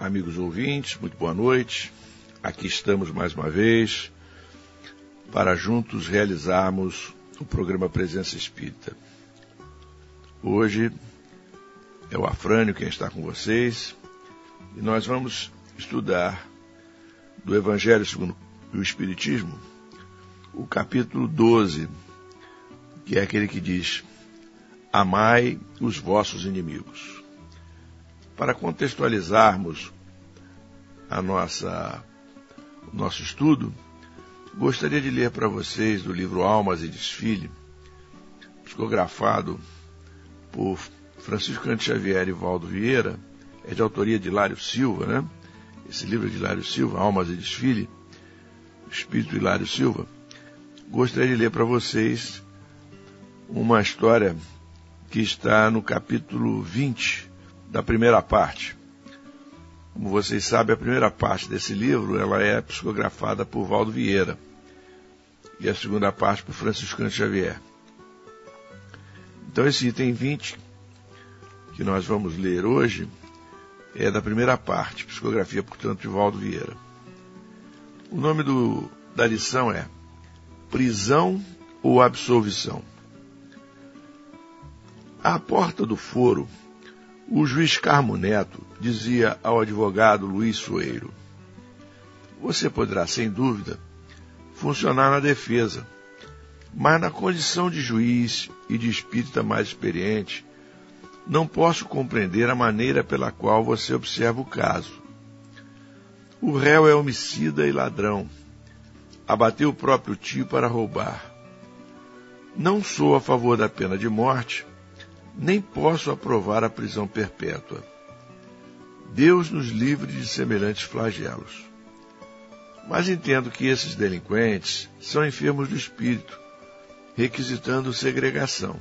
Amigos ouvintes, muito boa noite. Aqui estamos mais uma vez para juntos realizarmos o programa Presença Espírita. Hoje é o Afrânio quem está com vocês e nós vamos estudar do Evangelho segundo o Espiritismo, o capítulo 12, que é aquele que diz: Amai os vossos inimigos. Para contextualizarmos a nossa, o nosso estudo, gostaria de ler para vocês do livro Almas e Desfile, psicografado por Francisco Cante Xavier e Valdo Vieira, é de autoria de Hilário Silva, né? Esse livro é de Hilário Silva, Almas e Desfile, Espírito Hilário Silva. Gostaria de ler para vocês uma história que está no capítulo 20 da primeira parte. Como vocês sabem, a primeira parte desse livro ela é psicografada por Valdo Vieira e a segunda parte por Franciscano Xavier. Então esse item 20 que nós vamos ler hoje é da primeira parte, psicografia, portanto, de Valdo Vieira. O nome do, da lição é Prisão ou Absolvição. À porta do foro, o juiz Carmo Neto dizia ao advogado Luiz Soeiro: Você poderá, sem dúvida, funcionar na defesa, mas na condição de juiz e de espírita mais experiente, não posso compreender a maneira pela qual você observa o caso. O réu é homicida e ladrão. Abateu o próprio tio para roubar. Não sou a favor da pena de morte, nem posso aprovar a prisão perpétua. Deus nos livre de semelhantes flagelos. Mas entendo que esses delinquentes são enfermos do espírito, requisitando segregação.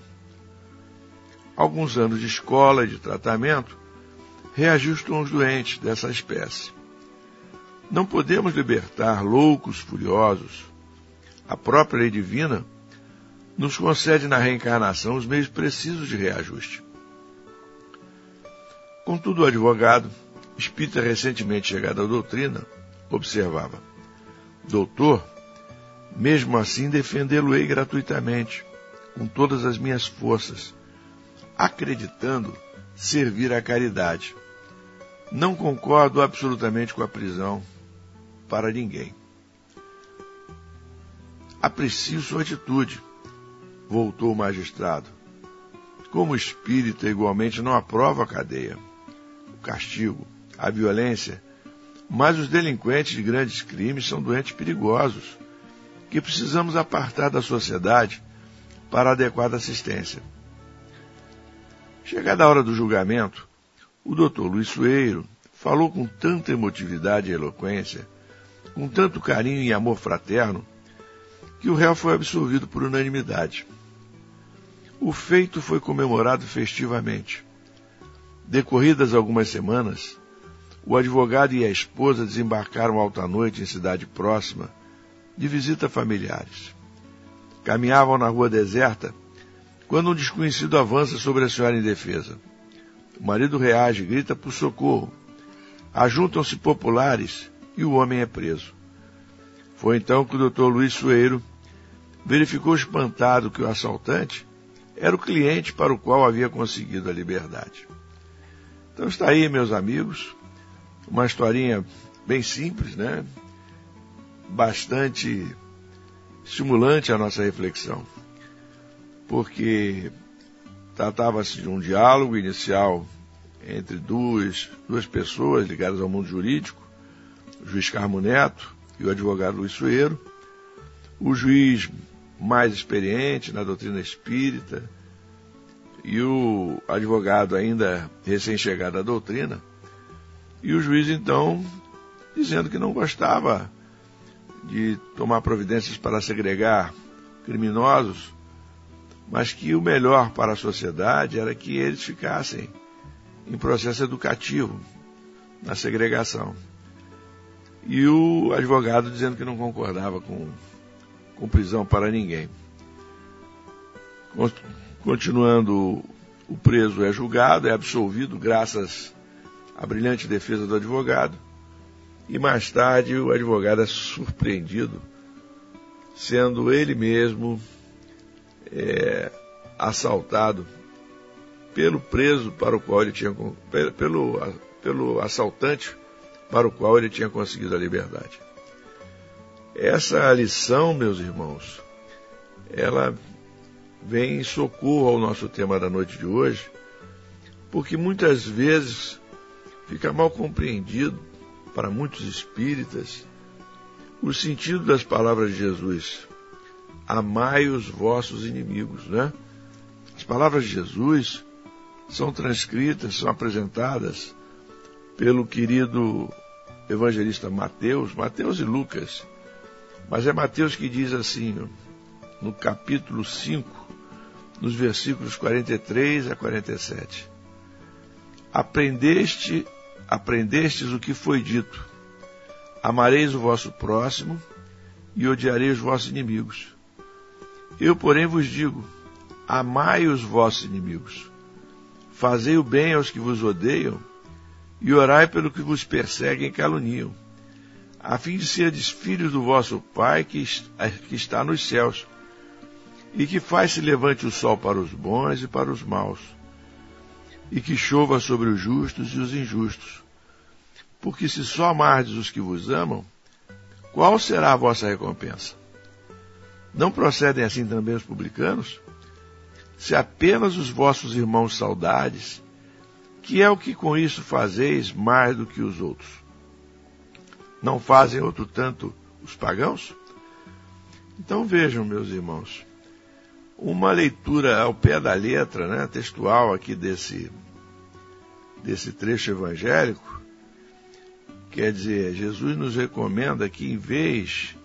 Alguns anos de escola e de tratamento reajustam os doentes dessa espécie. Não podemos libertar loucos furiosos. A própria lei divina nos concede na reencarnação os meios precisos de reajuste. Contudo, o advogado, espírita recentemente chegado à doutrina, observava: Doutor, mesmo assim defendê-lo-ei gratuitamente, com todas as minhas forças, acreditando servir à caridade. Não concordo absolutamente com a prisão para ninguém. Aprecio sua atitude voltou o magistrado. Como espírita, igualmente não aprova a cadeia, o castigo, a violência, mas os delinquentes de grandes crimes são doentes perigosos, que precisamos apartar da sociedade para adequada assistência. Chegada a hora do julgamento, o doutor Luiz Sueiro falou com tanta emotividade e eloquência, com tanto carinho e amor fraterno, que o réu foi absolvido por unanimidade. O feito foi comemorado festivamente. Decorridas algumas semanas, o advogado e a esposa desembarcaram alta noite em cidade próxima, de visita familiares. Caminhavam na rua deserta quando um desconhecido avança sobre a senhora indefesa. O marido reage, grita por socorro. Ajuntam-se populares e o homem é preso. Foi então que o doutor Luiz Sueiro verificou espantado que o assaltante era o cliente para o qual havia conseguido a liberdade. Então está aí, meus amigos, uma historinha bem simples, né? bastante estimulante a nossa reflexão, porque tratava-se de um diálogo inicial entre duas, duas pessoas ligadas ao mundo jurídico, o juiz Carmo Neto e o advogado Luiz Sueiro, o juiz mais experiente na doutrina espírita e o advogado ainda recém-chegado à doutrina, e o juiz então dizendo que não gostava de tomar providências para segregar criminosos, mas que o melhor para a sociedade era que eles ficassem em processo educativo, na segregação. E o advogado dizendo que não concordava com, com prisão para ninguém. Continuando, o preso é julgado, é absolvido graças à brilhante defesa do advogado. E mais tarde o advogado é surpreendido, sendo ele mesmo é, assaltado pelo preso para o qual ele tinha pelo, pelo assaltante para o qual ele tinha conseguido a liberdade. Essa lição, meus irmãos, ela vem em socorro ao nosso tema da noite de hoje, porque muitas vezes fica mal compreendido para muitos espíritas o sentido das palavras de Jesus. Amai os vossos inimigos, né? As palavras de Jesus são transcritas, são apresentadas pelo querido evangelista Mateus, Mateus e Lucas. Mas é Mateus que diz assim, no capítulo 5, nos versículos 43 a 47. Aprendeste, aprendestes o que foi dito. Amareis o vosso próximo e odiareis os vossos inimigos. Eu, porém, vos digo: amai os vossos inimigos. Fazei o bem aos que vos odeiam, e orai pelo que vos perseguem e caluniam, a fim de serdes filhos do vosso Pai que está nos céus, e que faz se levante o sol para os bons e para os maus, e que chova sobre os justos e os injustos. Porque se só amardes os que vos amam, qual será a vossa recompensa? Não procedem assim também os publicanos? se apenas os vossos irmãos saudades, que é o que com isso fazeis mais do que os outros? Não fazem outro tanto os pagãos? Então vejam, meus irmãos, uma leitura ao pé da letra, né, textual aqui desse, desse trecho evangélico, quer dizer, Jesus nos recomenda que em vez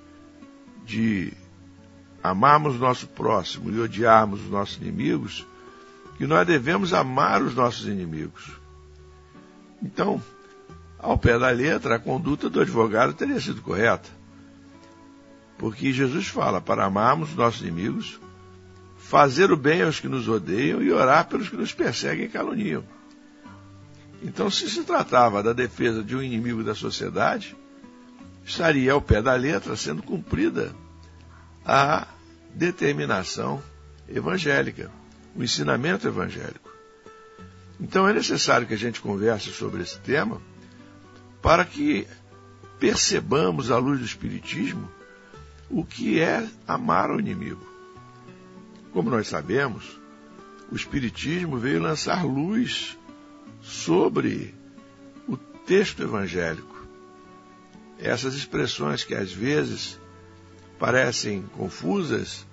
de amarmos nosso próximo e odiarmos os nossos inimigos, que nós devemos amar os nossos inimigos. Então, ao pé da letra, a conduta do advogado teria sido correta. Porque Jesus fala para amarmos os nossos inimigos, fazer o bem aos que nos odeiam e orar pelos que nos perseguem e caluniam. Então, se se tratava da defesa de um inimigo da sociedade, estaria ao pé da letra sendo cumprida a determinação evangélica, o ensinamento evangélico. Então é necessário que a gente converse sobre esse tema para que percebamos, à luz do Espiritismo, o que é amar o inimigo. Como nós sabemos, o Espiritismo veio lançar luz sobre o texto evangélico. Essas expressões que às vezes parecem confusas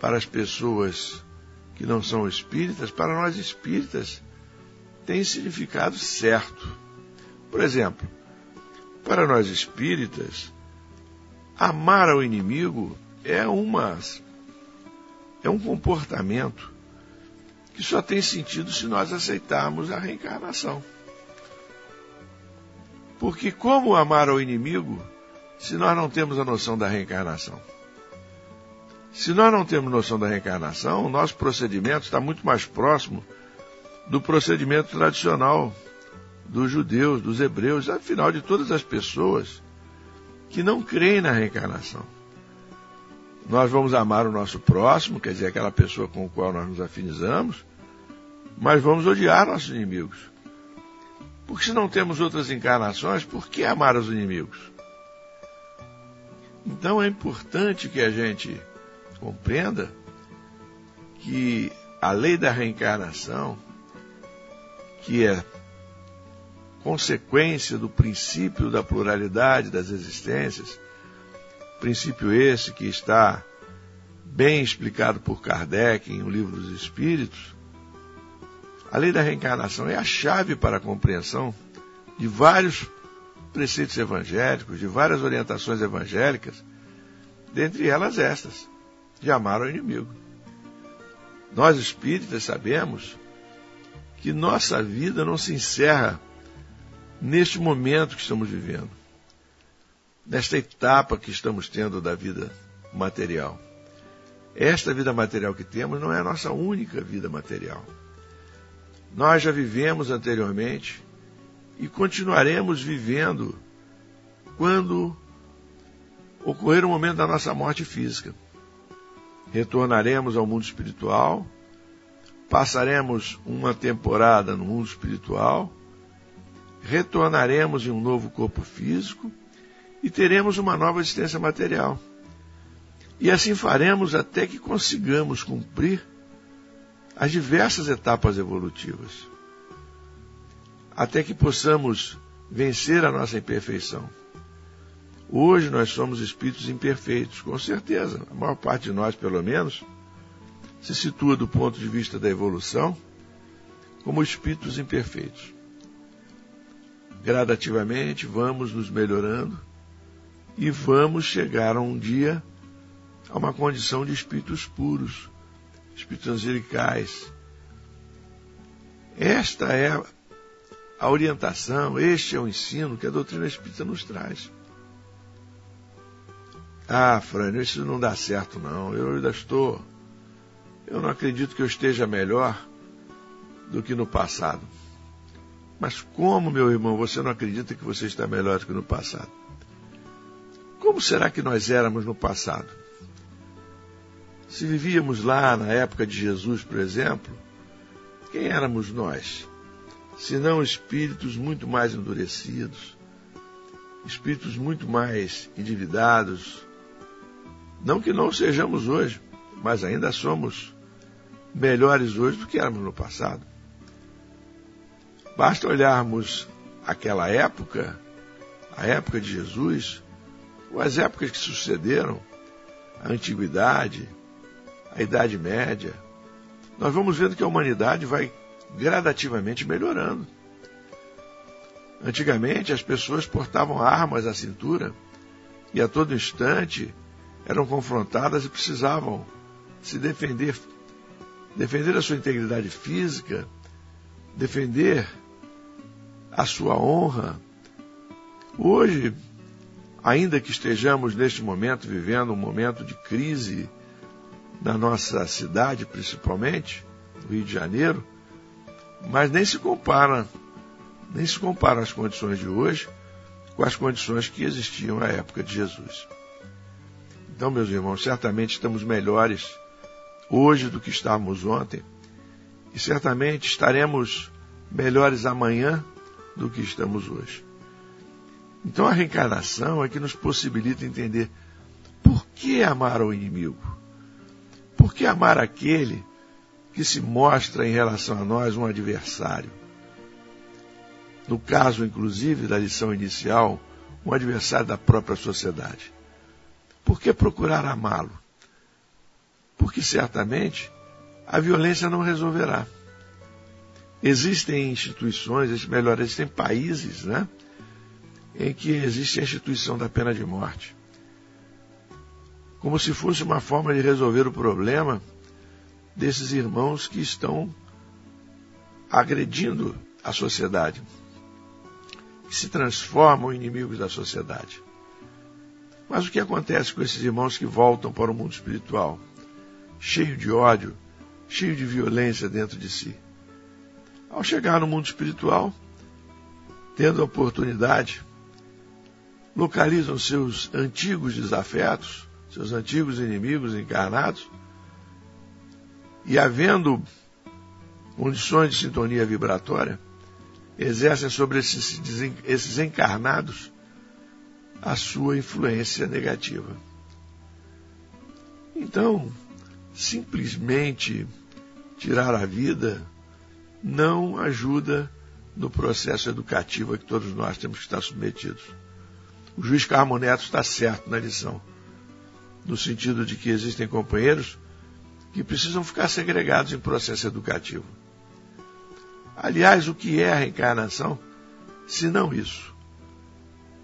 para as pessoas que não são espíritas, para nós espíritas, tem significado certo. Por exemplo, para nós espíritas, amar ao inimigo é uma é um comportamento que só tem sentido se nós aceitarmos a reencarnação. Porque como amar ao inimigo se nós não temos a noção da reencarnação? Se nós não temos noção da reencarnação, o nosso procedimento está muito mais próximo do procedimento tradicional dos judeus, dos hebreus, afinal de todas as pessoas que não creem na reencarnação. Nós vamos amar o nosso próximo, quer dizer, aquela pessoa com a qual nós nos afinizamos, mas vamos odiar nossos inimigos. Porque se não temos outras encarnações, por que amar os inimigos? Então é importante que a gente compreenda que a lei da reencarnação, que é consequência do princípio da pluralidade das existências, princípio esse que está bem explicado por Kardec em O Livro dos Espíritos, a lei da reencarnação é a chave para a compreensão de vários preceitos evangélicos, de várias orientações evangélicas, dentre elas estas, de amar o inimigo. Nós espíritas sabemos que nossa vida não se encerra neste momento que estamos vivendo, nesta etapa que estamos tendo da vida material. Esta vida material que temos não é a nossa única vida material. Nós já vivemos anteriormente e continuaremos vivendo quando ocorrer o momento da nossa morte física. Retornaremos ao mundo espiritual, passaremos uma temporada no mundo espiritual, retornaremos em um novo corpo físico e teremos uma nova existência material. E assim faremos até que consigamos cumprir as diversas etapas evolutivas. Até que possamos vencer a nossa imperfeição. Hoje nós somos espíritos imperfeitos, com certeza. A maior parte de nós, pelo menos, se situa do ponto de vista da evolução como espíritos imperfeitos. Gradativamente vamos nos melhorando e vamos chegar um dia a uma condição de espíritos puros, espíritos angelicais. Esta é a orientação, este é o ensino que a doutrina espírita nos traz. Ah, Frânio, isso não dá certo não. Eu ainda estou. Eu não acredito que eu esteja melhor do que no passado. Mas como, meu irmão, você não acredita que você está melhor do que no passado? Como será que nós éramos no passado? Se vivíamos lá na época de Jesus, por exemplo, quem éramos nós? Senão espíritos muito mais endurecidos, espíritos muito mais endividados. Não que não sejamos hoje, mas ainda somos melhores hoje do que éramos no passado. Basta olharmos aquela época, a época de Jesus, ou as épocas que sucederam, a antiguidade, a Idade Média, nós vamos vendo que a humanidade vai gradativamente melhorando. Antigamente as pessoas portavam armas à cintura e a todo instante eram confrontadas e precisavam se defender, defender a sua integridade física, defender a sua honra. Hoje, ainda que estejamos neste momento vivendo um momento de crise na nossa cidade, principalmente, Rio de Janeiro, mas nem se compara, nem se comparam as condições de hoje com as condições que existiam na época de Jesus. Então, meus irmãos, certamente estamos melhores hoje do que estávamos ontem, e certamente estaremos melhores amanhã do que estamos hoje. Então a reencarnação é que nos possibilita entender por que amar o inimigo? Por que amar aquele que se mostra em relação a nós um adversário? No caso, inclusive, da lição inicial, um adversário da própria sociedade. Por que procurar amá-lo? Porque certamente a violência não resolverá. Existem instituições, melhor, existem países, né, em que existe a instituição da pena de morte como se fosse uma forma de resolver o problema desses irmãos que estão agredindo a sociedade, que se transformam em inimigos da sociedade. Mas o que acontece com esses irmãos que voltam para o mundo espiritual, cheio de ódio, cheio de violência dentro de si? Ao chegar no mundo espiritual, tendo a oportunidade, localizam seus antigos desafetos, seus antigos inimigos encarnados, e havendo condições de sintonia vibratória, exercem sobre esses, esses encarnados a sua influência negativa. Então, simplesmente tirar a vida não ajuda no processo educativo a que todos nós temos que estar submetidos. O juiz Carmo Neto está certo na lição, no sentido de que existem companheiros que precisam ficar segregados em processo educativo. Aliás, o que é a reencarnação, se não isso?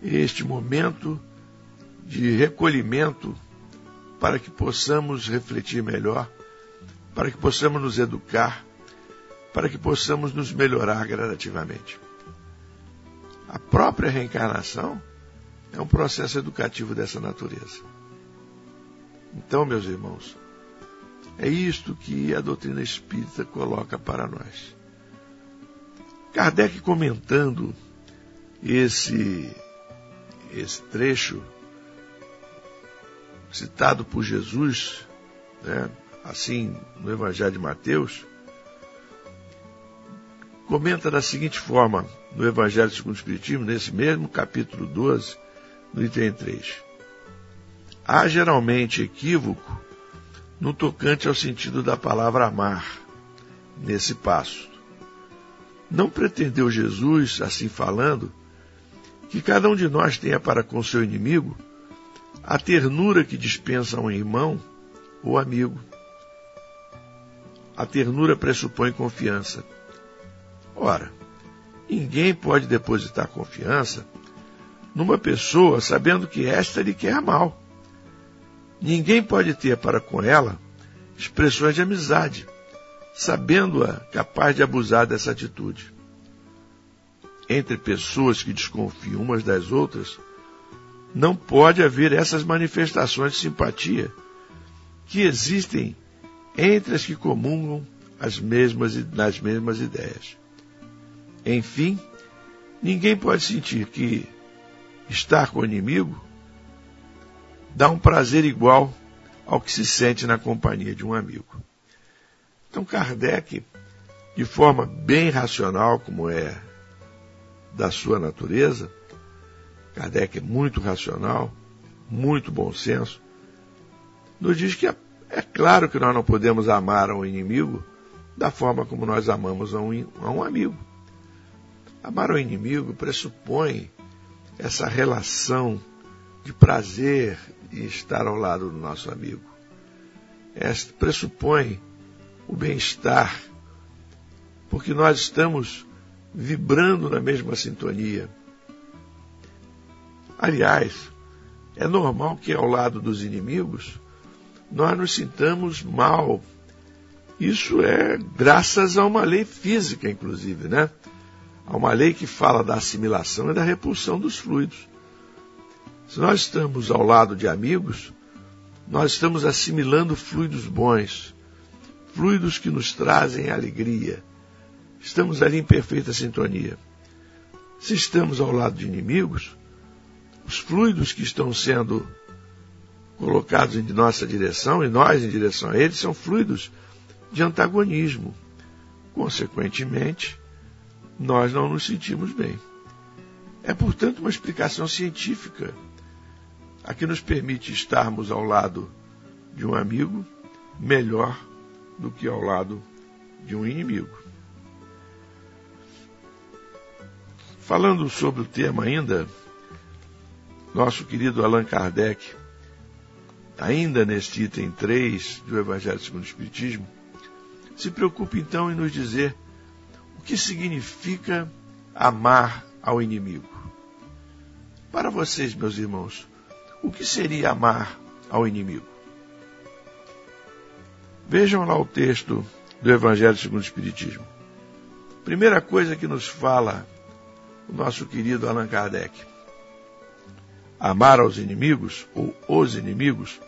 Este momento de recolhimento para que possamos refletir melhor, para que possamos nos educar, para que possamos nos melhorar gradativamente. A própria reencarnação é um processo educativo dessa natureza. Então, meus irmãos, é isto que a doutrina espírita coloca para nós. Kardec comentando esse, esse trecho citado por Jesus, né, assim no Evangelho de Mateus, comenta da seguinte forma no Evangelho segundo o Espiritismo, nesse mesmo capítulo 12, no item 3. Há geralmente equívoco no tocante ao sentido da palavra amar, nesse passo. Não pretendeu Jesus, assim falando, que cada um de nós tenha para com seu inimigo a ternura que dispensa um irmão ou amigo. A ternura pressupõe confiança. Ora, ninguém pode depositar confiança numa pessoa sabendo que esta lhe quer mal. Ninguém pode ter para com ela expressões de amizade, sabendo-a capaz de abusar dessa atitude. Entre pessoas que desconfiam umas das outras, não pode haver essas manifestações de simpatia que existem entre as que comungam as mesmas, nas mesmas ideias. Enfim, ninguém pode sentir que estar com o inimigo dá um prazer igual ao que se sente na companhia de um amigo. Então Kardec, de forma bem racional, como é da sua natureza, Kardec é muito racional, muito bom senso, nos diz que é, é claro que nós não podemos amar um inimigo da forma como nós amamos a um, a um amigo. Amar o inimigo pressupõe essa relação de prazer em estar ao lado do nosso amigo. Esta pressupõe o bem-estar, porque nós estamos vibrando na mesma sintonia. Aliás, é normal que ao lado dos inimigos nós nos sintamos mal. Isso é graças a uma lei física, inclusive, né? Há uma lei que fala da assimilação e da repulsão dos fluidos. Se nós estamos ao lado de amigos, nós estamos assimilando fluidos bons, fluidos que nos trazem alegria. Estamos ali em perfeita sintonia. Se estamos ao lado de inimigos, os fluidos que estão sendo colocados em nossa direção e nós em direção a eles são fluidos de antagonismo. Consequentemente, nós não nos sentimos bem. É, portanto, uma explicação científica a que nos permite estarmos ao lado de um amigo melhor do que ao lado de um inimigo. Falando sobre o tema ainda, nosso querido Allan Kardec, ainda neste item 3 do Evangelho segundo o Espiritismo, se preocupa então em nos dizer o que significa amar ao inimigo. Para vocês, meus irmãos, o que seria amar ao inimigo? Vejam lá o texto do Evangelho segundo o Espiritismo. Primeira coisa que nos fala o nosso querido Allan Kardec. Amar aos inimigos, ou os inimigos,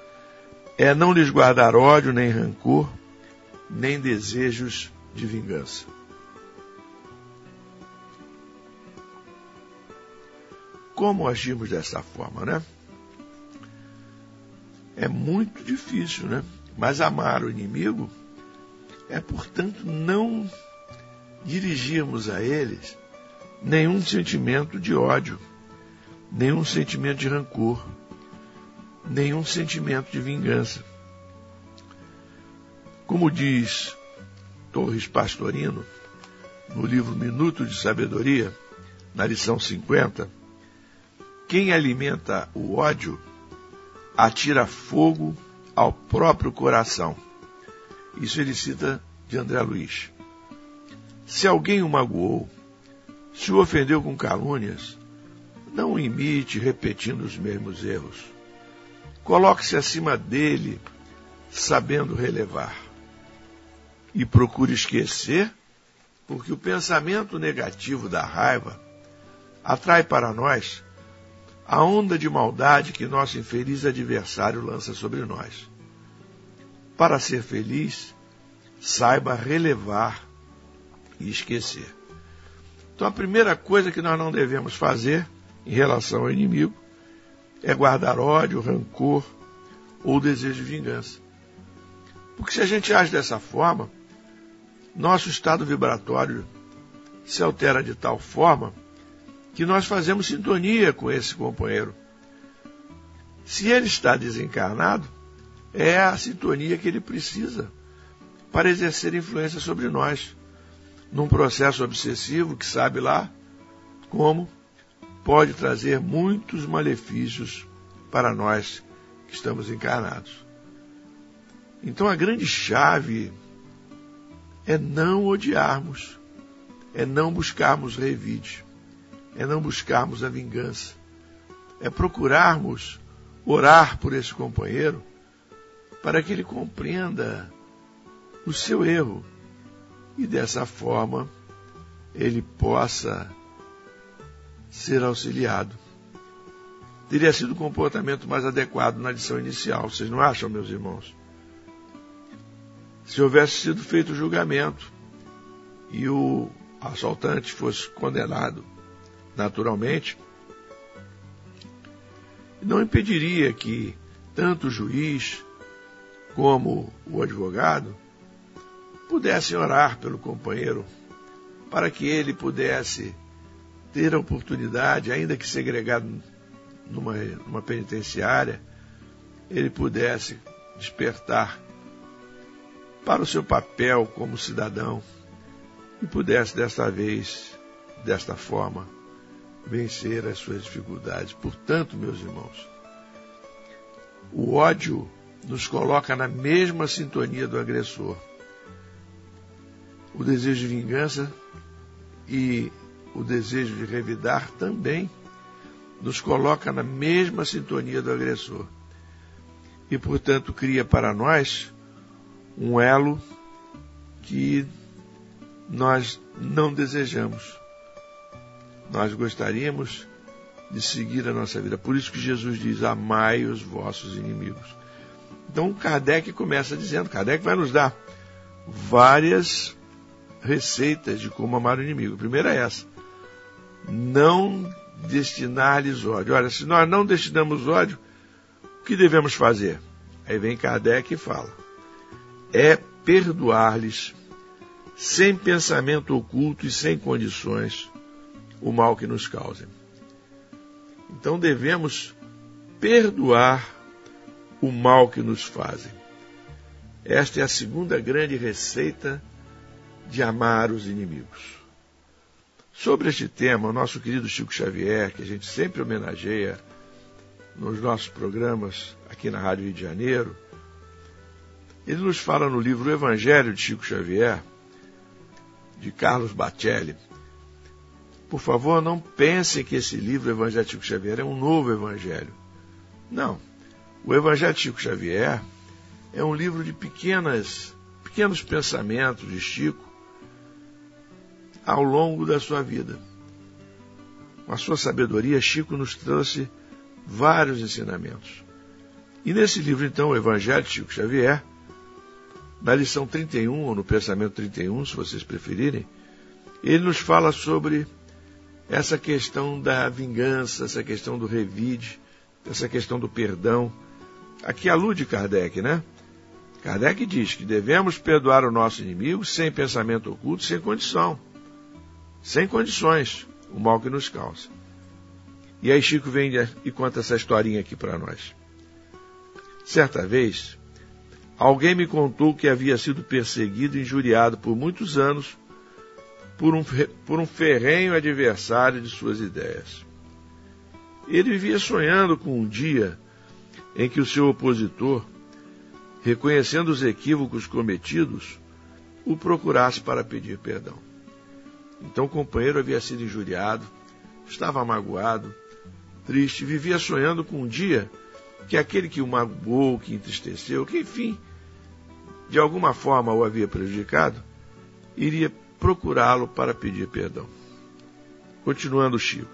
é não lhes guardar ódio, nem rancor, nem desejos de vingança. Como agimos dessa forma, né? É muito difícil, né? Mas amar o inimigo é, portanto, não dirigirmos a eles nenhum sentimento de ódio, nenhum sentimento de rancor, nenhum sentimento de vingança. Como diz Torres Pastorino, no livro Minuto de Sabedoria, na lição 50, quem alimenta o ódio atira fogo ao próprio coração. Isso ele cita de André Luiz. Se alguém o magoou, se o ofendeu com calúnias, não o imite repetindo os mesmos erros. Coloque-se acima dele, sabendo relevar. E procure esquecer, porque o pensamento negativo da raiva atrai para nós a onda de maldade que nosso infeliz adversário lança sobre nós. Para ser feliz, saiba relevar e esquecer. Então, a primeira coisa que nós não devemos fazer em relação ao inimigo é guardar ódio, rancor ou desejo de vingança. Porque se a gente age dessa forma, nosso estado vibratório se altera de tal forma que nós fazemos sintonia com esse companheiro. Se ele está desencarnado, é a sintonia que ele precisa para exercer influência sobre nós, num processo obsessivo que sabe lá como pode trazer muitos malefícios para nós que estamos encarnados. Então a grande chave é não odiarmos, é não buscarmos revide, é não buscarmos a vingança, é procurarmos orar por esse companheiro para que ele compreenda o seu erro e dessa forma ele possa ser auxiliado. Teria sido o comportamento mais adequado na lição inicial, vocês não acham, meus irmãos? Se houvesse sido feito o julgamento e o assaltante fosse condenado naturalmente, não impediria que tanto o juiz como o advogado pudessem orar pelo companheiro para que ele pudesse ter a oportunidade, ainda que segregado numa, numa penitenciária, ele pudesse despertar para o seu papel como cidadão e pudesse desta vez, desta forma, vencer as suas dificuldades. Portanto, meus irmãos, o ódio nos coloca na mesma sintonia do agressor. O desejo de vingança e o desejo de revidar também nos coloca na mesma sintonia do agressor. E, portanto, cria para nós um elo que nós não desejamos nós gostaríamos de seguir a nossa vida. Por isso que Jesus diz: amai os vossos inimigos. Então Kardec começa dizendo, Kardec vai nos dar várias receitas de como amar o inimigo. A primeira é essa. Não destinar-lhes ódio. Olha, se nós não destinamos ódio, o que devemos fazer? Aí vem Kardec e fala. É perdoar-lhes sem pensamento oculto e sem condições o mal que nos causem. Então devemos perdoar o mal que nos fazem. Esta é a segunda grande receita de amar os inimigos. Sobre este tema, o nosso querido Chico Xavier, que a gente sempre homenageia nos nossos programas aqui na Rádio Rio de Janeiro, ele nos fala no livro O Evangelho de Chico Xavier, de Carlos Bacelli, por favor, não pensem que esse livro, Evangelho Chico Xavier, é um novo evangelho. Não. O Evangelho Chico Xavier é um livro de pequenas, pequenos pensamentos de Chico ao longo da sua vida. Com a sua sabedoria, Chico nos trouxe vários ensinamentos. E nesse livro, então, o Evangelho de Chico Xavier, na lição 31, ou no pensamento 31, se vocês preferirem, ele nos fala sobre essa questão da vingança, essa questão do revide, essa questão do perdão. Aqui alude Kardec, né? Kardec diz que devemos perdoar o nosso inimigo sem pensamento oculto, sem condição, sem condições, o mal que nos causa. E aí Chico vem e conta essa historinha aqui para nós. Certa vez, alguém me contou que havia sido perseguido e injuriado por muitos anos por um, por um ferrenho adversário de suas ideias. Ele vivia sonhando com um dia em que o seu opositor, reconhecendo os equívocos cometidos, o procurasse para pedir perdão. Então o companheiro havia sido injuriado, estava magoado, triste, vivia sonhando com um dia que aquele que o magoou, que entristeceu, que enfim, de alguma forma o havia prejudicado, iria procurá-lo para pedir perdão. Continuando Chico.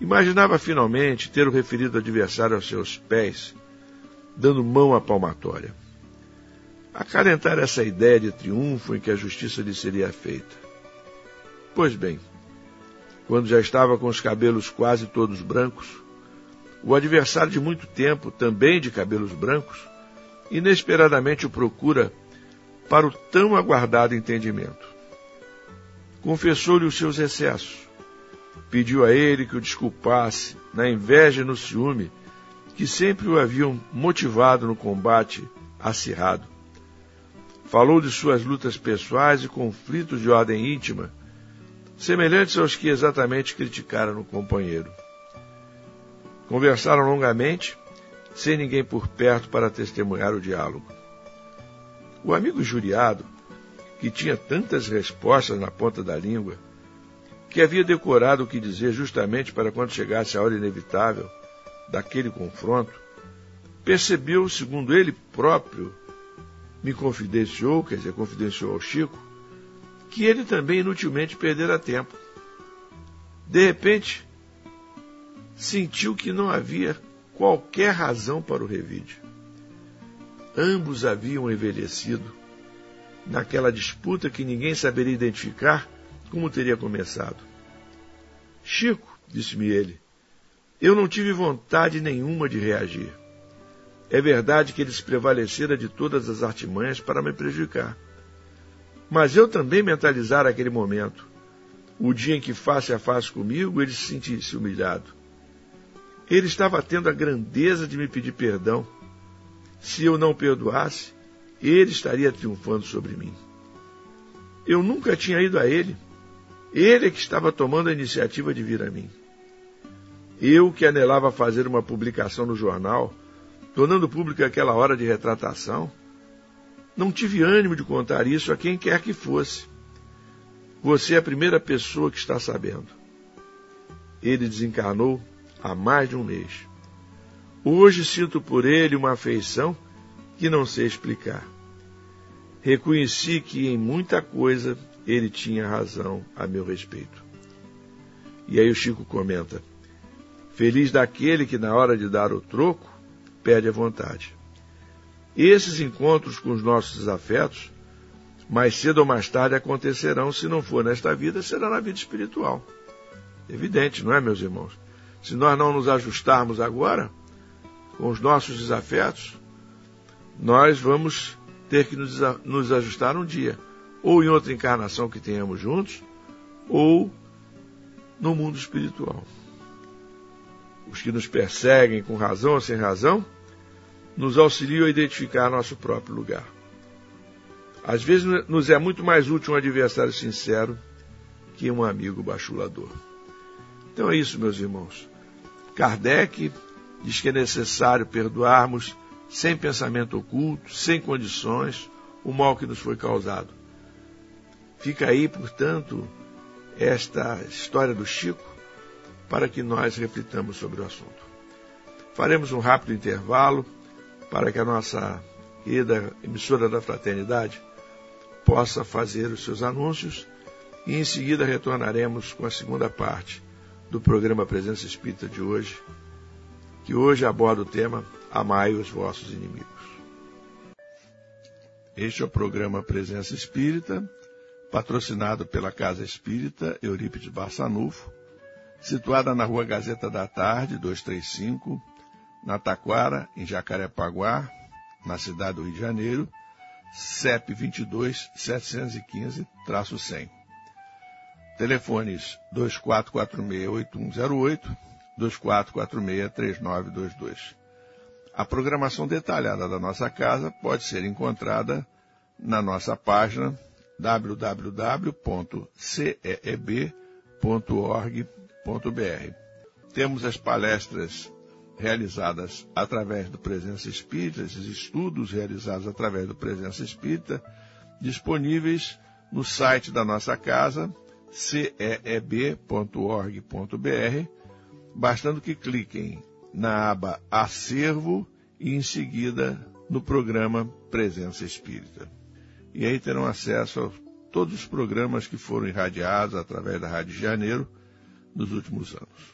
Imaginava finalmente ter o referido adversário aos seus pés, dando mão à palmatória. Acalentar essa ideia de triunfo em que a justiça lhe seria feita. Pois bem, quando já estava com os cabelos quase todos brancos, o adversário de muito tempo, também de cabelos brancos, inesperadamente o procura para o tão aguardado entendimento. Confessou-lhe os seus excessos, pediu a ele que o desculpasse na inveja e no ciúme que sempre o haviam motivado no combate acirrado. Falou de suas lutas pessoais e conflitos de ordem íntima semelhantes aos que exatamente criticaram no companheiro. Conversaram longamente, sem ninguém por perto para testemunhar o diálogo. O amigo juriado, que tinha tantas respostas na ponta da língua, que havia decorado o que dizer justamente para quando chegasse a hora inevitável daquele confronto, percebeu, segundo ele próprio me confidenciou, quer dizer, confidenciou ao Chico, que ele também inutilmente perdera tempo. De repente, sentiu que não havia qualquer razão para o revide. Ambos haviam envelhecido naquela disputa que ninguém saberia identificar como teria começado. Chico, disse-me ele, eu não tive vontade nenhuma de reagir. É verdade que eles prevalecera de todas as artimanhas para me prejudicar. Mas eu também mentalizar aquele momento, o dia em que face a face comigo ele se sentisse humilhado. Ele estava tendo a grandeza de me pedir perdão. Se eu não perdoasse, ele estaria triunfando sobre mim. Eu nunca tinha ido a ele. Ele é que estava tomando a iniciativa de vir a mim. Eu que anelava fazer uma publicação no jornal, tornando pública aquela hora de retratação, não tive ânimo de contar isso a quem quer que fosse. Você é a primeira pessoa que está sabendo. Ele desencarnou há mais de um mês. Hoje sinto por ele uma afeição que não sei explicar. Reconheci que em muita coisa ele tinha razão a meu respeito. E aí o Chico comenta: Feliz daquele que, na hora de dar o troco, perde a vontade. Esses encontros com os nossos afetos, mais cedo ou mais tarde acontecerão, se não for nesta vida, será na vida espiritual. Evidente, não é, meus irmãos? Se nós não nos ajustarmos agora com os nossos desafetos, nós vamos ter que nos ajustar um dia, ou em outra encarnação que tenhamos juntos, ou no mundo espiritual. Os que nos perseguem com razão ou sem razão, nos auxiliam a identificar nosso próprio lugar. Às vezes nos é muito mais útil um adversário sincero que um amigo bachulador. Então é isso, meus irmãos. Kardec diz que é necessário perdoarmos sem pensamento oculto, sem condições, o mal que nos foi causado. Fica aí, portanto, esta história do Chico para que nós reflitamos sobre o assunto. Faremos um rápido intervalo para que a nossa querida emissora da Fraternidade possa fazer os seus anúncios e em seguida retornaremos com a segunda parte do programa Presença Espírita de hoje, que hoje aborda o tema Amai os vossos inimigos. Este é o programa Presença Espírita, patrocinado pela Casa Espírita Eurípides Barçanufo, situada na Rua Gazeta da Tarde, 235, na Taquara, em Jacarepaguá, na cidade do Rio de Janeiro, CEP 22 715-100. Telefones 2446-8108, 2446-3922. A programação detalhada da nossa casa pode ser encontrada na nossa página www.ceeb.org.br. Temos as palestras realizadas através do Presença Espírita, esses estudos realizados através do Presença Espírita, disponíveis no site da nossa casa, ceeb.org.br, bastando que cliquem na aba Acervo e em seguida no programa Presença Espírita. E aí terão acesso a todos os programas que foram irradiados através da Rádio Janeiro nos últimos anos.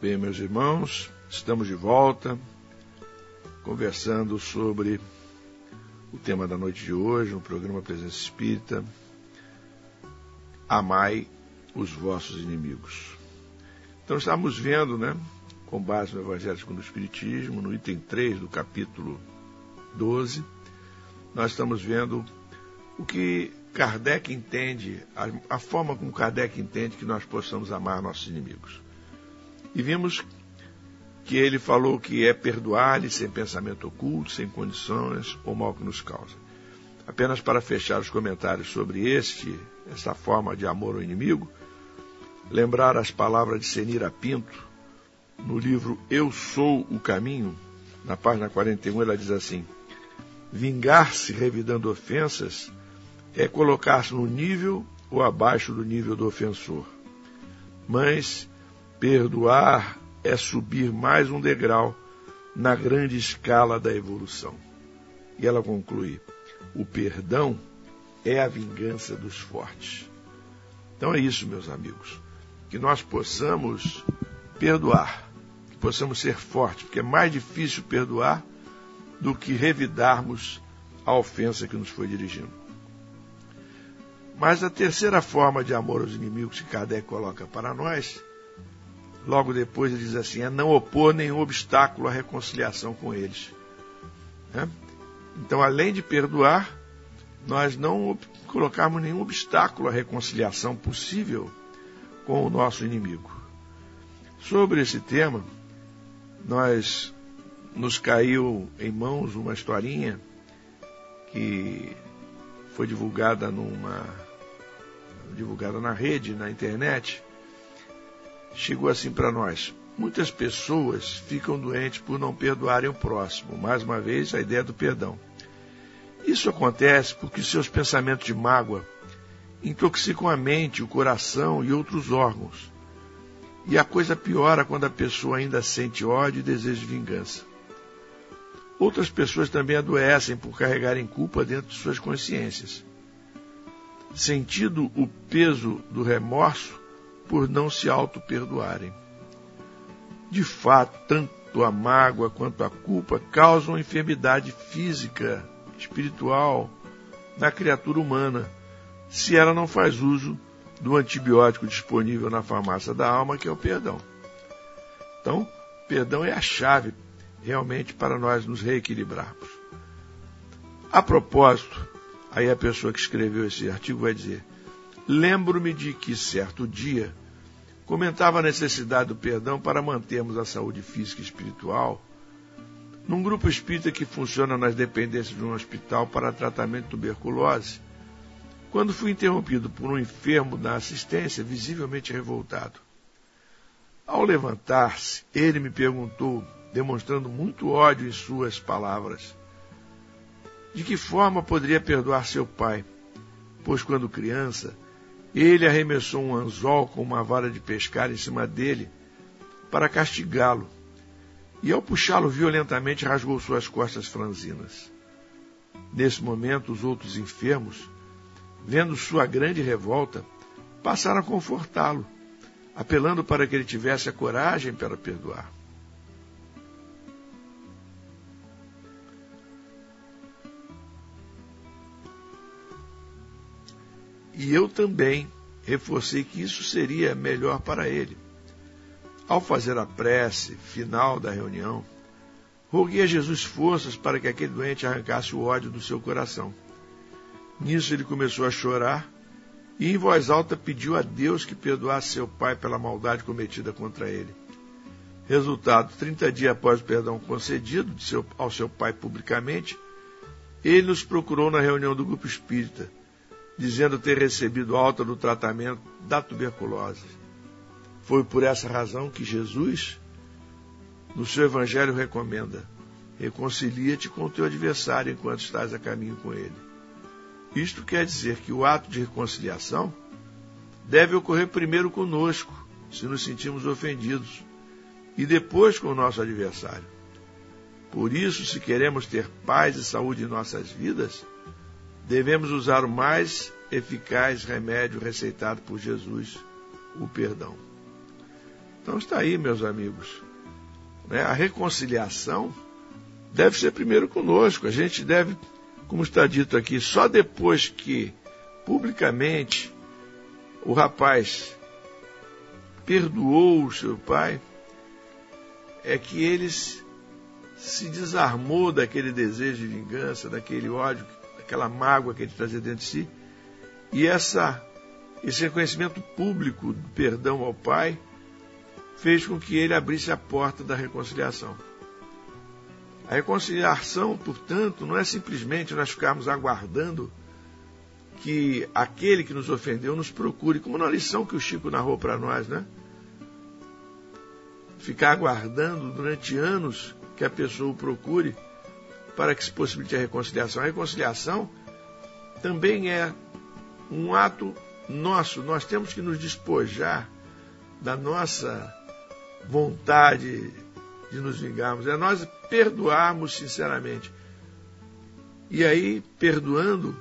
Bem, meus irmãos, estamos de volta conversando sobre o tema da noite de hoje, no programa Presença Espírita. Amai os vossos inimigos. Então estamos vendo, né, com base no Evangelho segundo o Espiritismo, no item 3 do capítulo 12, nós estamos vendo o que Kardec entende, a, a forma como Kardec entende que nós possamos amar nossos inimigos. E vimos que ele falou que é perdoar-lhe sem pensamento oculto, sem condições ou mal que nos causa. Apenas para fechar os comentários sobre este, esta forma de amor ao inimigo, lembrar as palavras de Senira Pinto no livro Eu Sou o Caminho, na página 41, ela diz assim: Vingar-se revidando ofensas é colocar-se no nível ou abaixo do nível do ofensor. Mas Perdoar é subir mais um degrau na grande escala da evolução. E ela conclui: o perdão é a vingança dos fortes. Então é isso, meus amigos, que nós possamos perdoar, que possamos ser fortes, porque é mais difícil perdoar do que revidarmos a ofensa que nos foi dirigindo. Mas a terceira forma de amor aos inimigos que Kardec coloca para nós Logo depois ele diz assim: é não opor nenhum obstáculo à reconciliação com eles. Né? Então, além de perdoar, nós não colocarmos nenhum obstáculo à reconciliação possível com o nosso inimigo. Sobre esse tema, nós nos caiu em mãos uma historinha que foi divulgada numa divulgada na rede, na internet, chegou assim para nós. Muitas pessoas ficam doentes por não perdoarem o próximo. Mais uma vez, a ideia do perdão. Isso acontece porque seus pensamentos de mágoa intoxicam a mente, o coração e outros órgãos. E a coisa piora quando a pessoa ainda sente ódio e deseja vingança. Outras pessoas também adoecem por carregarem culpa dentro de suas consciências. Sentindo o peso do remorso, por não se auto-perdoarem. De fato, tanto a mágoa quanto a culpa causam enfermidade física, espiritual na criatura humana, se ela não faz uso do antibiótico disponível na farmácia da alma, que é o perdão. Então, perdão é a chave realmente para nós nos reequilibrarmos. A propósito, aí a pessoa que escreveu esse artigo vai dizer: lembro-me de que certo dia comentava a necessidade do perdão para mantermos a saúde física e espiritual num grupo espírita que funciona nas dependências de um hospital para tratamento de tuberculose, quando fui interrompido por um enfermo da assistência visivelmente revoltado. Ao levantar-se, ele me perguntou, demonstrando muito ódio em suas palavras, de que forma poderia perdoar seu pai, pois quando criança ele arremessou um anzol com uma vara de pescar em cima dele para castigá-lo. E ao puxá-lo violentamente, rasgou suas costas franzinas. Nesse momento, os outros enfermos, vendo sua grande revolta, passaram a confortá-lo, apelando para que ele tivesse a coragem para perdoar. E eu também reforcei que isso seria melhor para ele. Ao fazer a prece final da reunião, roguei a Jesus forças para que aquele doente arrancasse o ódio do seu coração. Nisso ele começou a chorar e em voz alta pediu a Deus que perdoasse seu pai pela maldade cometida contra ele. Resultado: 30 dias após o perdão concedido ao seu pai publicamente, ele nos procurou na reunião do grupo espírita, dizendo ter recebido alta do tratamento da tuberculose. Foi por essa razão que Jesus, no seu evangelho, recomenda: reconcilia-te com o teu adversário enquanto estás a caminho com ele. Isto quer dizer que o ato de reconciliação deve ocorrer primeiro conosco, se nos sentimos ofendidos, e depois com o nosso adversário. Por isso, se queremos ter paz e saúde em nossas vidas, devemos usar o mais eficaz remédio receitado por Jesus, o perdão. Então está aí, meus amigos. Né? A reconciliação deve ser primeiro conosco. A gente deve, como está dito aqui, só depois que publicamente o rapaz perdoou o seu pai, é que eles se desarmou daquele desejo de vingança, daquele ódio, daquela mágoa que ele trazia dentro de si. E essa, esse reconhecimento público do perdão ao pai fez com que ele abrisse a porta da reconciliação. A reconciliação, portanto, não é simplesmente nós ficarmos aguardando que aquele que nos ofendeu nos procure, como na lição que o Chico narrou para nós, né? Ficar aguardando durante anos que a pessoa o procure para que se possibilite a reconciliação. A reconciliação também é um ato nosso. Nós temos que nos despojar da nossa vontade de nos vingarmos. É nós perdoarmos sinceramente. E aí, perdoando,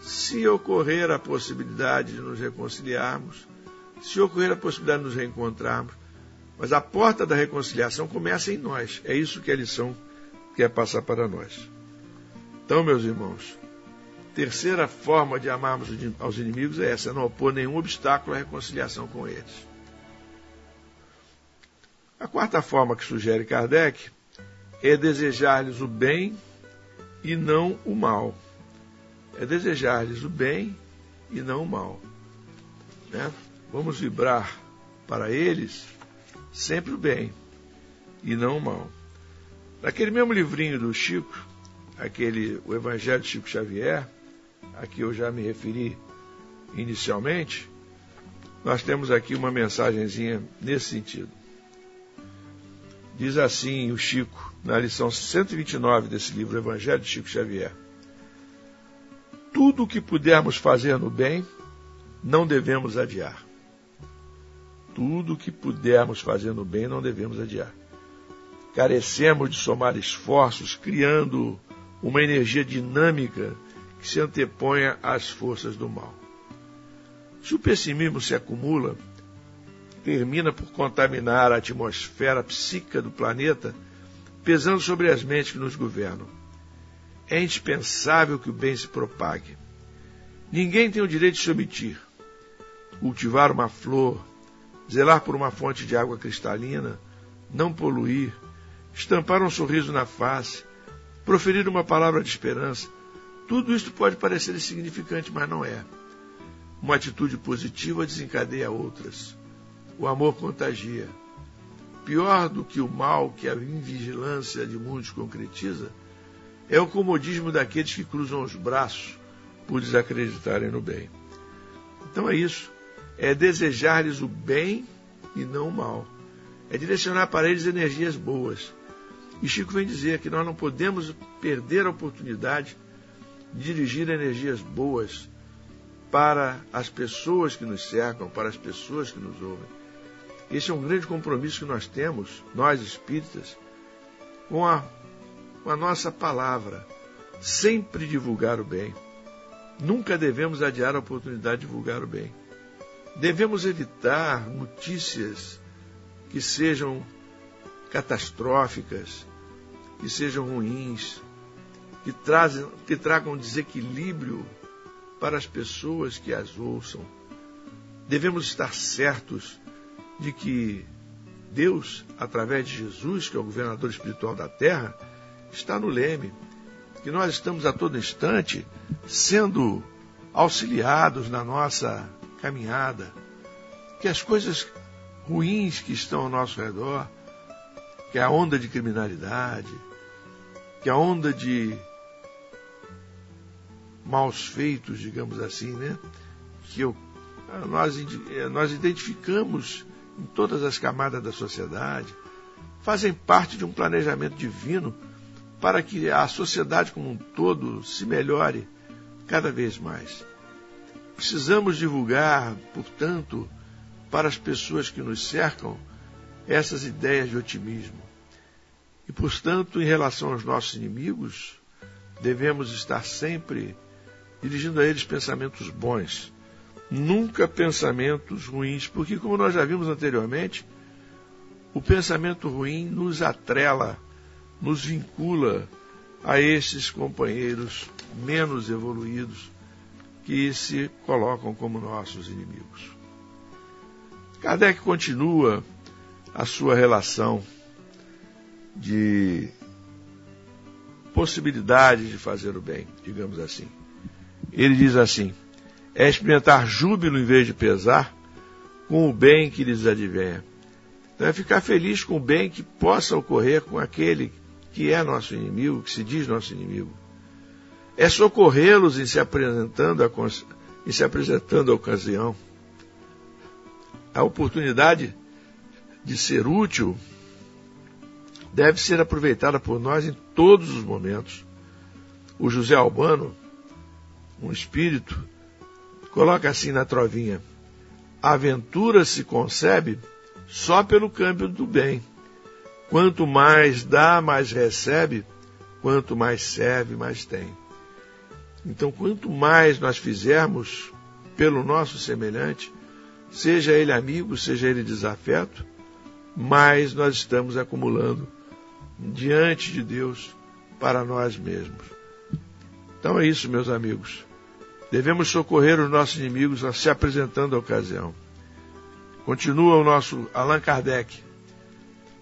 se ocorrer a possibilidade de nos reconciliarmos, se ocorrer a possibilidade de nos reencontrarmos, mas a porta da reconciliação começa em nós. É isso que a lição quer passar para nós. Então, meus irmãos, terceira forma de amarmos aos inimigos é essa: não opor nenhum obstáculo à reconciliação com eles. A quarta forma que sugere Kardec é desejar-lhes o bem e não o mal. É desejar-lhes o bem e não o mal. Né? Vamos vibrar para eles sempre o bem e não o mal. Naquele mesmo livrinho do Chico, aquele o Evangelho de Chico Xavier, a que eu já me referi inicialmente, nós temos aqui uma mensagenzinha nesse sentido. Diz assim o Chico, na lição 129 desse livro, Evangelho de Chico Xavier: Tudo o que pudermos fazer no bem, não devemos adiar tudo o que pudermos fazer no bem não devemos adiar. Carecemos de somar esforços, criando uma energia dinâmica que se anteponha às forças do mal. Se o pessimismo se acumula, termina por contaminar a atmosfera psíquica do planeta, pesando sobre as mentes que nos governam. É indispensável que o bem se propague. Ninguém tem o direito de se omitir. Cultivar uma flor, zelar por uma fonte de água cristalina, não poluir, estampar um sorriso na face, proferir uma palavra de esperança, tudo isto pode parecer insignificante, mas não é. Uma atitude positiva desencadeia outras. O amor contagia. Pior do que o mal que a invigilância de muitos concretiza é o comodismo daqueles que cruzam os braços por desacreditarem no bem. Então é isso é desejar-lhes o bem e não o mal. É direcionar para eles energias boas. E Chico vem dizer que nós não podemos perder a oportunidade de dirigir energias boas para as pessoas que nos cercam, para as pessoas que nos ouvem. Esse é um grande compromisso que nós temos, nós espíritas, com a, com a nossa palavra. Sempre divulgar o bem. Nunca devemos adiar a oportunidade de divulgar o bem. Devemos evitar notícias que sejam catastróficas, que sejam ruins, que, trazem, que tragam desequilíbrio para as pessoas que as ouçam. Devemos estar certos de que Deus, através de Jesus, que é o governador espiritual da terra, está no leme, que nós estamos a todo instante sendo auxiliados na nossa caminhada, que as coisas ruins que estão ao nosso redor, que é a onda de criminalidade, que é a onda de maus feitos, digamos assim, né? Que eu, nós, nós identificamos em todas as camadas da sociedade, fazem parte de um planejamento divino para que a sociedade como um todo se melhore cada vez mais. Precisamos divulgar, portanto, para as pessoas que nos cercam essas ideias de otimismo. E, portanto, em relação aos nossos inimigos, devemos estar sempre dirigindo a eles pensamentos bons, nunca pensamentos ruins, porque, como nós já vimos anteriormente, o pensamento ruim nos atrela, nos vincula a esses companheiros menos evoluídos que se colocam como nossos inimigos. Kardec continua a sua relação de possibilidade de fazer o bem, digamos assim. Ele diz assim: é experimentar júbilo em vez de pesar com o bem que lhes advenha. Então é ficar feliz com o bem que possa ocorrer com aquele que é nosso inimigo, que se diz nosso inimigo. É socorrê-los em se apresentando a, em se apresentando a ocasião. A oportunidade de ser útil deve ser aproveitada por nós em todos os momentos. O José Albano, um espírito, coloca assim na trovinha: a aventura se concebe só pelo câmbio do bem. Quanto mais dá, mais recebe, quanto mais serve, mais tem. Então, quanto mais nós fizermos pelo nosso semelhante, seja ele amigo, seja ele desafeto, mais nós estamos acumulando diante de Deus para nós mesmos. Então é isso, meus amigos. Devemos socorrer os nossos inimigos se apresentando à ocasião. Continua o nosso Allan Kardec.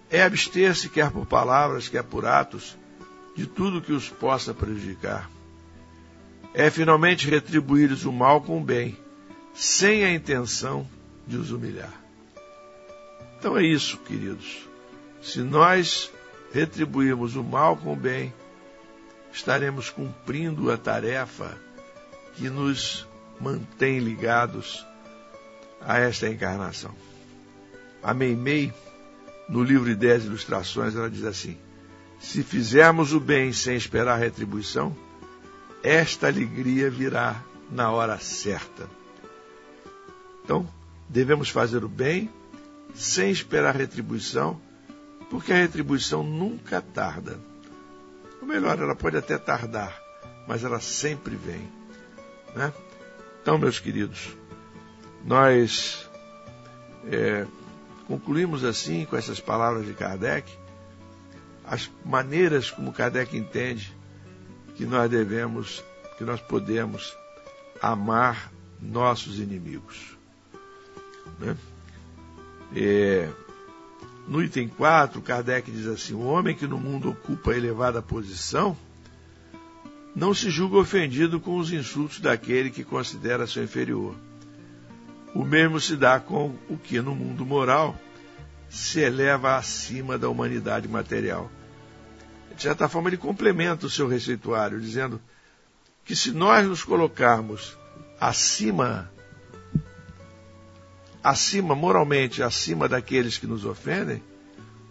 É abster-se, quer por palavras, quer por atos, de tudo que os possa prejudicar. É finalmente retribuir-lhes o mal com o bem, sem a intenção de os humilhar. Então é isso, queridos. Se nós retribuirmos o mal com o bem, estaremos cumprindo a tarefa que nos mantém ligados a esta encarnação. A Meimei, no livro Ideias e Ilustrações, ela diz assim: Se fizermos o bem sem esperar retribuição, esta alegria virá na hora certa. Então, devemos fazer o bem sem esperar retribuição, porque a retribuição nunca tarda. Ou melhor, ela pode até tardar, mas ela sempre vem. Né? Então, meus queridos, nós é, concluímos assim, com essas palavras de Kardec, as maneiras como Kardec entende que nós devemos, que nós podemos amar nossos inimigos. Né? É, no item 4, Kardec diz assim: o homem que no mundo ocupa elevada posição não se julga ofendido com os insultos daquele que considera seu inferior o mesmo se dá com o que no mundo moral se eleva acima da humanidade material. De certa forma, ele complementa o seu receituário, dizendo que se nós nos colocarmos acima, acima, moralmente, acima daqueles que nos ofendem,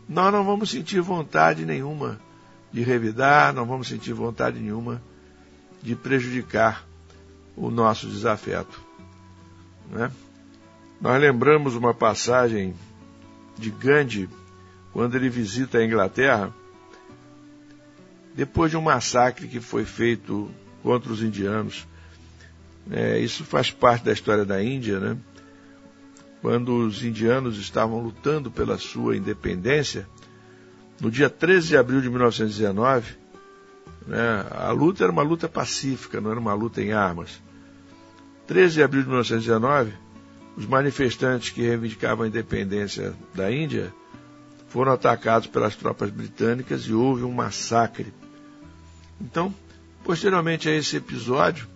nós não vamos sentir vontade nenhuma de revidar, não vamos sentir vontade nenhuma de prejudicar o nosso desafeto. Né? Nós lembramos uma passagem de Gandhi, quando ele visita a Inglaterra, depois de um massacre que foi feito contra os indianos. É, isso faz parte da história da Índia, né? Quando os indianos estavam lutando pela sua independência, no dia 13 de abril de 1919, né, a luta era uma luta pacífica, não era uma luta em armas. 13 de abril de 1919, os manifestantes que reivindicavam a independência da Índia foram atacados pelas tropas britânicas e houve um massacre. Então, posteriormente a esse episódio,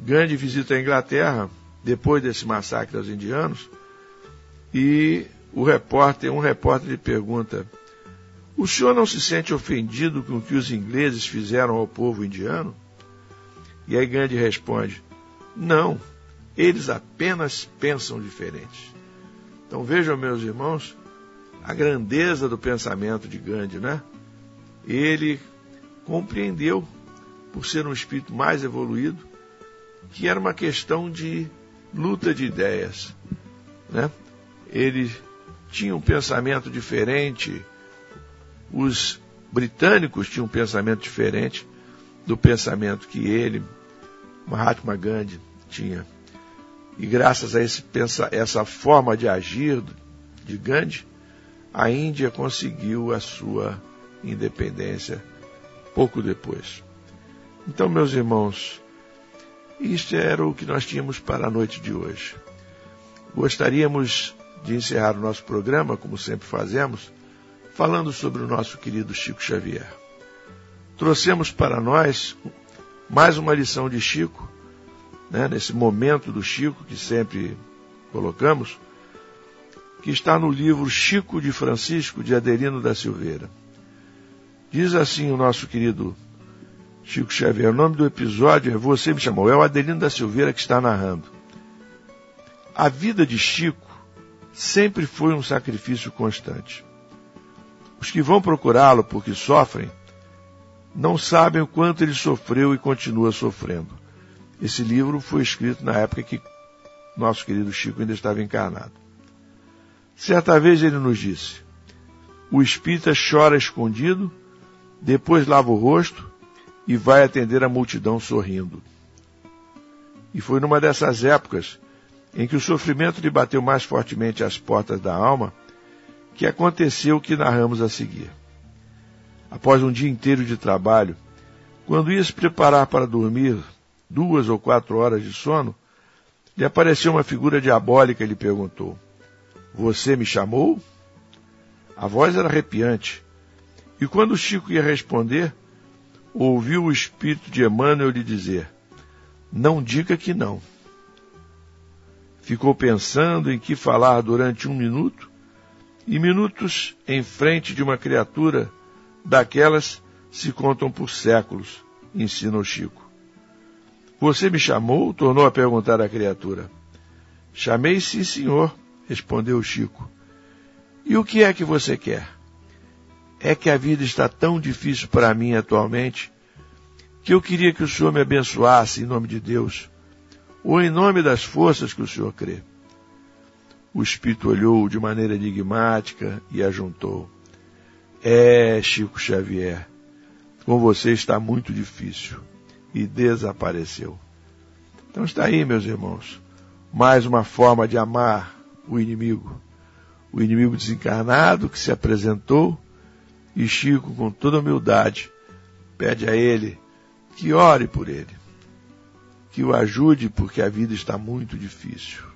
Gandhi visita a Inglaterra depois desse massacre aos indianos e o repórter, um repórter lhe pergunta: O senhor não se sente ofendido com o que os ingleses fizeram ao povo indiano? E aí Gandhi responde: Não, eles apenas pensam diferente. Então vejam, meus irmãos, a grandeza do pensamento de Gandhi, né? Ele compreendeu, por ser um espírito mais evoluído, que era uma questão de luta de ideias, né? Ele tinha um pensamento diferente, os britânicos tinham um pensamento diferente do pensamento que ele, Mahatma Gandhi, tinha. E graças a esse, essa forma de agir de Gandhi, a Índia conseguiu a sua independência pouco depois. Então, meus irmãos, isto era o que nós tínhamos para a noite de hoje. Gostaríamos de encerrar o nosso programa, como sempre fazemos, falando sobre o nosso querido Chico Xavier. Trouxemos para nós mais uma lição de Chico, né, nesse momento do Chico que sempre colocamos, que está no livro Chico de Francisco, de Adelino da Silveira. Diz assim o nosso querido Chico Xavier. O nome do episódio é Você Me Chamou. É o Adelino da Silveira que está narrando. A vida de Chico sempre foi um sacrifício constante. Os que vão procurá-lo porque sofrem, não sabem o quanto ele sofreu e continua sofrendo. Esse livro foi escrito na época que nosso querido Chico ainda estava encarnado. Certa vez ele nos disse: O espírita chora escondido, depois lava o rosto e vai atender a multidão sorrindo. E foi numa dessas épocas em que o sofrimento lhe bateu mais fortemente às portas da alma que aconteceu o que narramos a seguir. Após um dia inteiro de trabalho, quando ia se preparar para dormir duas ou quatro horas de sono, lhe apareceu uma figura diabólica e lhe perguntou: você me chamou? A voz era arrepiante. E quando Chico ia responder, ouviu o espírito de Emmanuel lhe dizer: Não diga que não. Ficou pensando em que falar durante um minuto e minutos em frente de uma criatura daquelas se contam por séculos, ensina o Chico. Você me chamou? tornou a perguntar a criatura. Chamei sim, senhor respondeu Chico. E o que é que você quer? É que a vida está tão difícil para mim atualmente que eu queria que o Senhor me abençoasse em nome de Deus, ou em nome das forças que o Senhor crê. O espírito olhou de maneira enigmática e ajuntou. É, Chico Xavier, com você está muito difícil. E desapareceu. Então está aí, meus irmãos, mais uma forma de amar o inimigo. O inimigo desencarnado que se apresentou e Chico, com toda humildade, pede a ele que ore por ele, que o ajude porque a vida está muito difícil.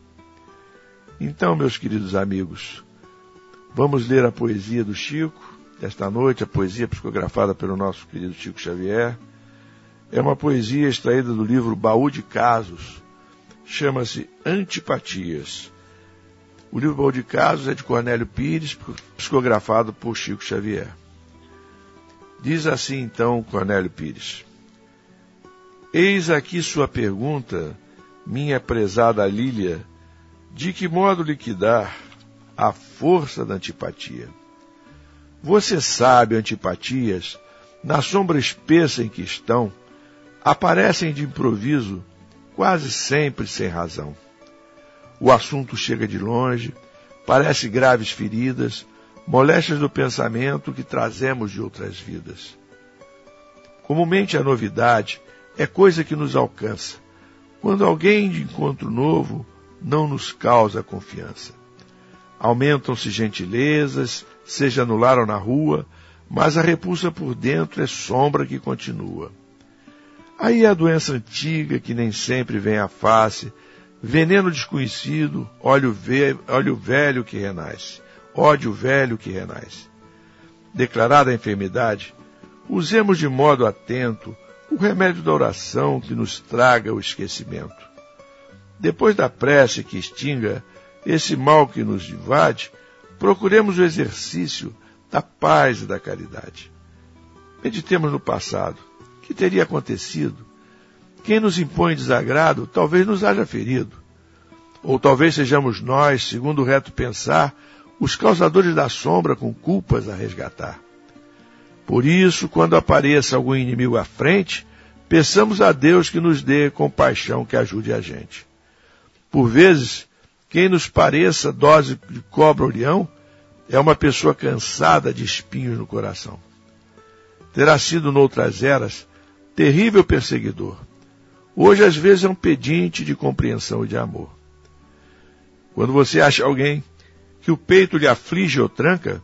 Então, meus queridos amigos, vamos ler a poesia do Chico, esta noite, a poesia psicografada pelo nosso querido Chico Xavier. É uma poesia extraída do livro Baú de Casos, chama-se Antipatias. O livro Baú de Casos é de Cornélio Pires, psicografado por Chico Xavier. Diz assim então Cornélio Pires: Eis aqui sua pergunta, minha prezada Lília, de que modo liquidar a força da antipatia? Você sabe, antipatias, na sombra espessa em que estão, aparecem de improviso, quase sempre sem razão. O assunto chega de longe, parece graves feridas, moléstias do pensamento que trazemos de outras vidas. Comumente a novidade é coisa que nos alcança, quando alguém de encontro novo não nos causa confiança. Aumentam-se gentilezas, seja no lar ou na rua, mas a repulsa por dentro é sombra que continua. Aí a doença antiga que nem sempre vem à face, Veneno desconhecido, óleo, ve óleo velho que renasce, ódio velho que renasce. Declarada a enfermidade, usemos de modo atento o remédio da oração que nos traga o esquecimento. Depois da prece que extinga esse mal que nos invade, procuremos o exercício da paz e da caridade. Meditemos no passado. O que teria acontecido? Quem nos impõe desagrado talvez nos haja ferido. Ou talvez sejamos nós, segundo o reto pensar, os causadores da sombra com culpas a resgatar. Por isso, quando apareça algum inimigo à frente, peçamos a Deus que nos dê compaixão que ajude a gente. Por vezes, quem nos pareça dose de cobra ou leão é uma pessoa cansada de espinhos no coração. Terá sido noutras eras terrível perseguidor. Hoje, às vezes, é um pedinte de compreensão e de amor. Quando você acha alguém que o peito lhe aflige ou tranca,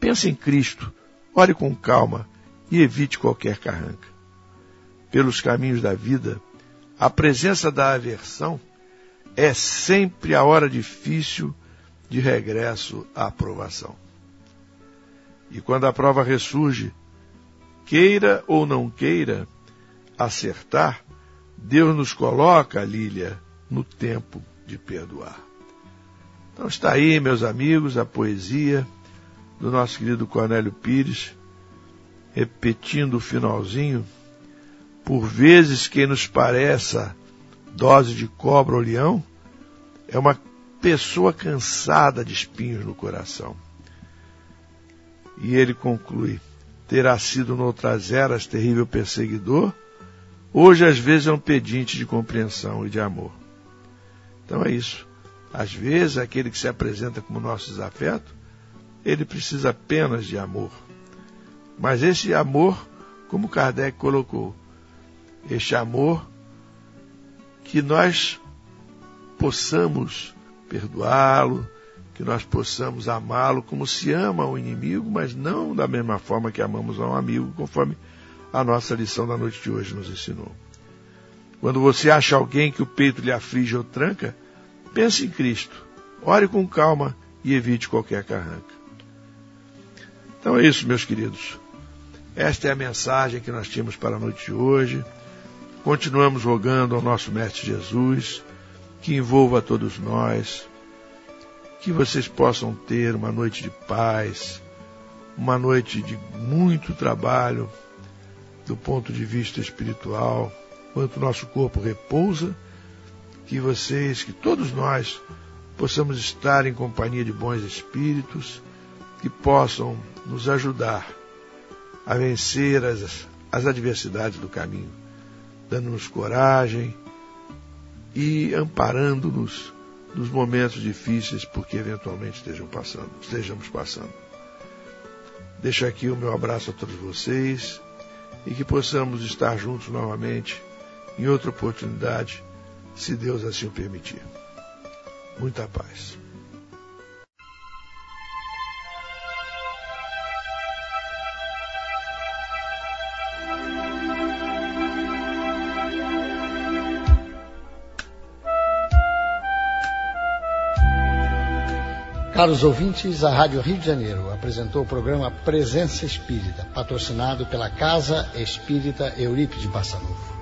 pense em Cristo, ore com calma e evite qualquer carranca. Pelos caminhos da vida, a presença da aversão é sempre a hora difícil de regresso à aprovação. E quando a prova ressurge, queira ou não queira acertar, Deus nos coloca, Lília, no tempo de perdoar. Então está aí, meus amigos, a poesia do nosso querido Cornélio Pires, repetindo o finalzinho. Por vezes quem nos pareça dose de cobra ou leão é uma pessoa cansada de espinhos no coração. E ele conclui: terá sido noutras eras terrível perseguidor, hoje às vezes é um pedinte de compreensão e de amor. Então é isso. Às vezes, aquele que se apresenta como nosso desafeto, ele precisa apenas de amor. Mas esse amor, como Kardec colocou, este amor que nós possamos perdoá-lo, que nós possamos amá-lo como se ama o inimigo, mas não da mesma forma que amamos a um amigo, conforme a nossa lição da noite de hoje nos ensinou. Quando você acha alguém que o peito lhe aflige ou tranca, pense em Cristo. Ore com calma e evite qualquer carranca. Então é isso, meus queridos. Esta é a mensagem que nós tínhamos para a noite de hoje. Continuamos rogando ao nosso Mestre Jesus que envolva todos nós, que vocês possam ter uma noite de paz, uma noite de muito trabalho do ponto de vista espiritual enquanto nosso corpo repousa, que vocês, que todos nós, possamos estar em companhia de bons espíritos que possam nos ajudar a vencer as, as adversidades do caminho, dando-nos coragem e amparando-nos nos momentos difíceis porque eventualmente estejam passando, estejamos passando. Deixo aqui o meu abraço a todos vocês e que possamos estar juntos novamente em outra oportunidade, se Deus assim o permitir. Muita paz. Caros ouvintes, a Rádio Rio de Janeiro apresentou o programa Presença Espírita, patrocinado pela Casa Espírita Eurípides Bassanufo.